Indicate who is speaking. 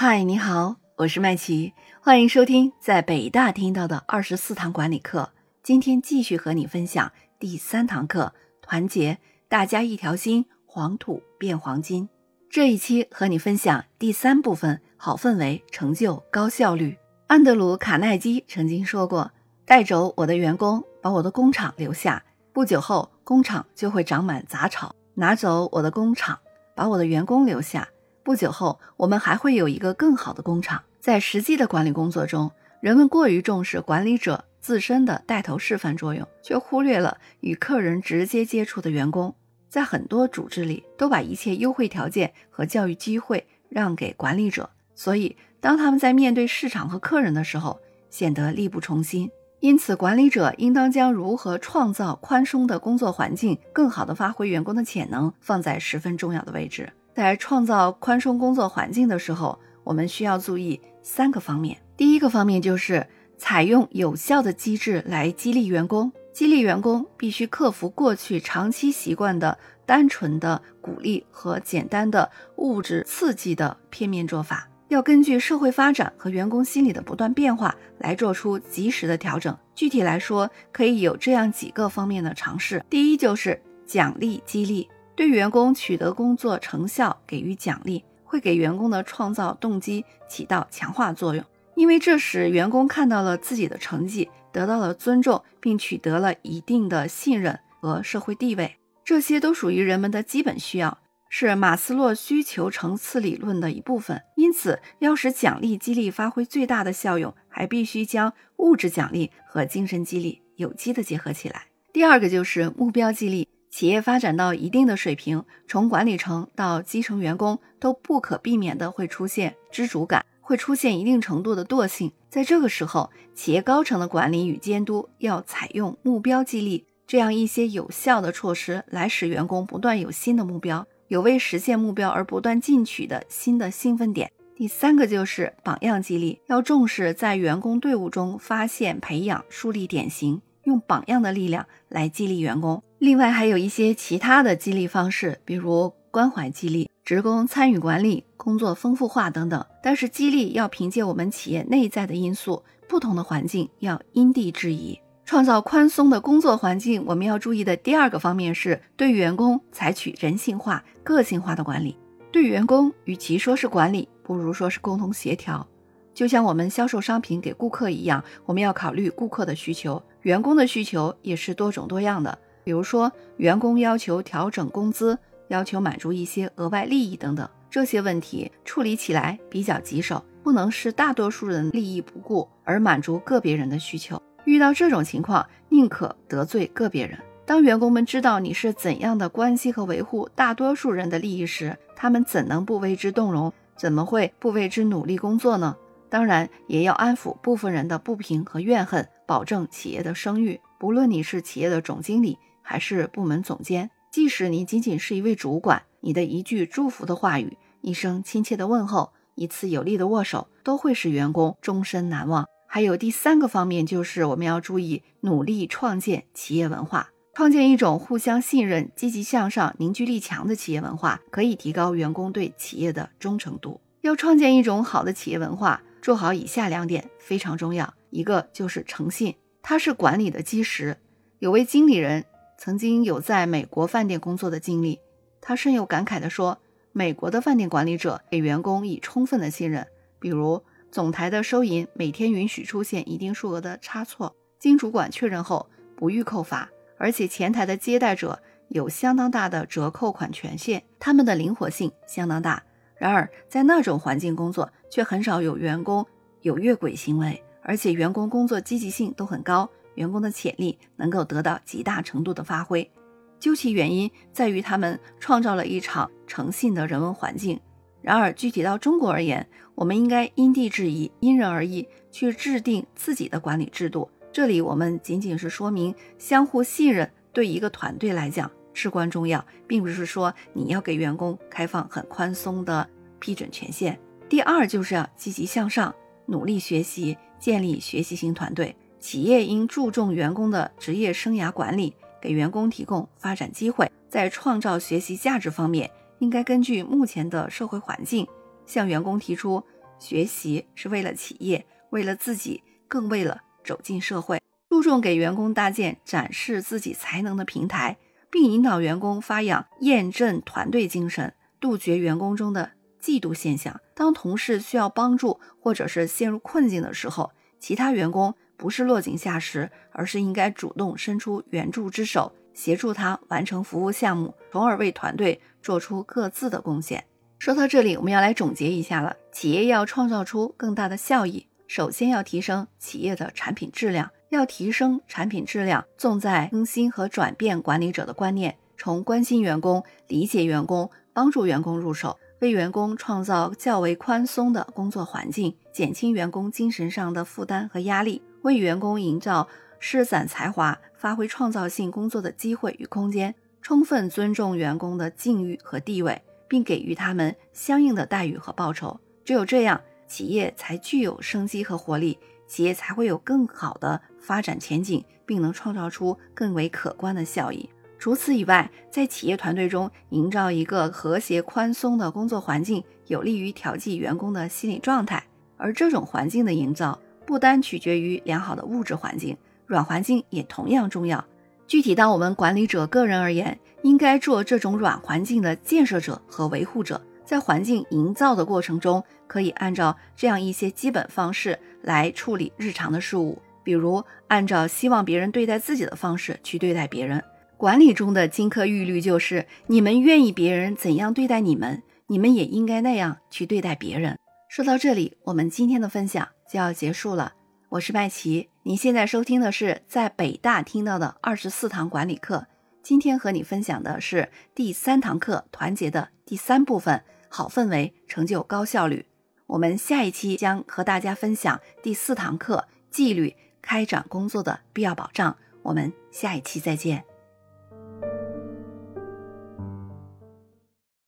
Speaker 1: 嗨，你好，我是麦琪，欢迎收听在北大听到的二十四堂管理课。今天继续和你分享第三堂课：团结，大家一条心，黄土变黄金。这一期和你分享第三部分：好氛围，成就高效率。安德鲁·卡耐基曾经说过：“带走我的员工，把我的工厂留下，不久后工厂就会长满杂草；拿走我的工厂，把我的员工留下。”不久后，我们还会有一个更好的工厂。在实际的管理工作中，人们过于重视管理者自身的带头示范作用，却忽略了与客人直接接触的员工。在很多组织里，都把一切优惠条件和教育机会让给管理者，所以当他们在面对市场和客人的时候，显得力不从心。因此，管理者应当将如何创造宽松的工作环境，更好地发挥员工的潜能，放在十分重要的位置。在创造宽松工作环境的时候，我们需要注意三个方面。第一个方面就是采用有效的机制来激励员工。激励员工必须克服过去长期习惯的单纯的鼓励和简单的物质刺激的片面做法，要根据社会发展和员工心理的不断变化来做出及时的调整。具体来说，可以有这样几个方面的尝试。第一就是奖励激励。对员工取得工作成效给予奖励，会给员工的创造动机起到强化作用，因为这时员工看到了自己的成绩，得到了尊重，并取得了一定的信任和社会地位。这些都属于人们的基本需要，是马斯洛需求层次理论的一部分。因此，要使奖励激励发挥最大的效用，还必须将物质奖励和精神激励有机的结合起来。第二个就是目标激励。企业发展到一定的水平，从管理层到基层员工都不可避免的会出现知足感，会出现一定程度的惰性。在这个时候，企业高层的管理与监督要采用目标激励这样一些有效的措施，来使员工不断有新的目标，有为实现目标而不断进取的新的兴奋点。第三个就是榜样激励，要重视在员工队伍中发现、培养、树立典型。用榜样的力量来激励员工，另外还有一些其他的激励方式，比如关怀激励、职工参与管理、工作丰富化等等。但是激励要凭借我们企业内在的因素，不同的环境要因地制宜，创造宽松的工作环境。我们要注意的第二个方面是对员工采取人性化、个性化的管理。对员工，与其说是管理，不如说是沟通协调。就像我们销售商品给顾客一样，我们要考虑顾客的需求。员工的需求也是多种多样的，比如说员工要求调整工资，要求满足一些额外利益等等，这些问题处理起来比较棘手，不能视大多数人利益不顾而满足个别人的需求。遇到这种情况，宁可得罪个别人。当员工们知道你是怎样的关系和维护大多数人的利益时，他们怎能不为之动容？怎么会不为之努力工作呢？当然，也要安抚部分人的不平和怨恨，保证企业的声誉。不论你是企业的总经理还是部门总监，即使你仅仅是一位主管，你的一句祝福的话语、一声亲切的问候、一次有力的握手，都会使员工终身难忘。还有第三个方面，就是我们要注意努力创建企业文化，创建一种互相信任、积极向上、凝聚力强的企业文化，可以提高员工对企业的忠诚度。要创建一种好的企业文化。做好以下两点非常重要，一个就是诚信，它是管理的基石。有位经理人曾经有在美国饭店工作的经历，他深有感慨地说：“美国的饭店管理者给员工以充分的信任，比如总台的收银每天允许出现一定数额的差错，经主管确认后不予扣罚，而且前台的接待者有相当大的折扣款权限，他们的灵活性相当大。”然而，在那种环境工作，却很少有员工有越轨行为，而且员工工作积极性都很高，员工的潜力能够得到极大程度的发挥。究其原因，在于他们创造了一场诚信的人文环境。然而，具体到中国而言，我们应该因地制宜、因人而异去制定自己的管理制度。这里，我们仅仅是说明相互信任对一个团队来讲。至关重要，并不是说你要给员工开放很宽松的批准权限。第二，就是要积极向上，努力学习，建立学习型团队。企业应注重员工的职业生涯管理，给员工提供发展机会。在创造学习价值方面，应该根据目前的社会环境，向员工提出学习是为了企业，为了自己，更为了走进社会。注重给员工搭建展示自己才能的平台，并引导员工发扬验证团队精神，杜绝员工中的嫉妒现象。当同事需要帮助或者是陷入困境的时候，其他员工不是落井下石，而是应该主动伸出援助之手，协助他完成服务项目，从而为团队做出各自的贡献。说到这里，我们要来总结一下了。企业要创造出更大的效益，首先要提升企业的产品质量。要提升产品质量，重在更新和转变管理者的观念，从关心员工、理解员工、帮助员工入手，为员工创造较为宽松的工作环境，减轻员工精神上的负担和压力，为员工营造施展才华、发挥创造性工作的机会与空间，充分尊重员工的境遇和地位，并给予他们相应的待遇和报酬。只有这样，企业才具有生机和活力。企业才会有更好的发展前景，并能创造出更为可观的效益。除此以外，在企业团队中营造一个和谐宽松的工作环境，有利于调剂员工的心理状态。而这种环境的营造，不单取决于良好的物质环境，软环境也同样重要。具体到我们管理者个人而言，应该做这种软环境的建设者和维护者。在环境营造的过程中，可以按照这样一些基本方式来处理日常的事物，比如按照希望别人对待自己的方式去对待别人。管理中的金科玉律就是：你们愿意别人怎样对待你们，你们也应该那样去对待别人。说到这里，我们今天的分享就要结束了。我是麦琪，您现在收听的是在北大听到的二十四堂管理课。今天和你分享的是第三堂课——团结的第三部分。好氛围成就高效率。我们下一期将和大家分享第四堂课纪律开展工作的必要保障。我们下一期再见。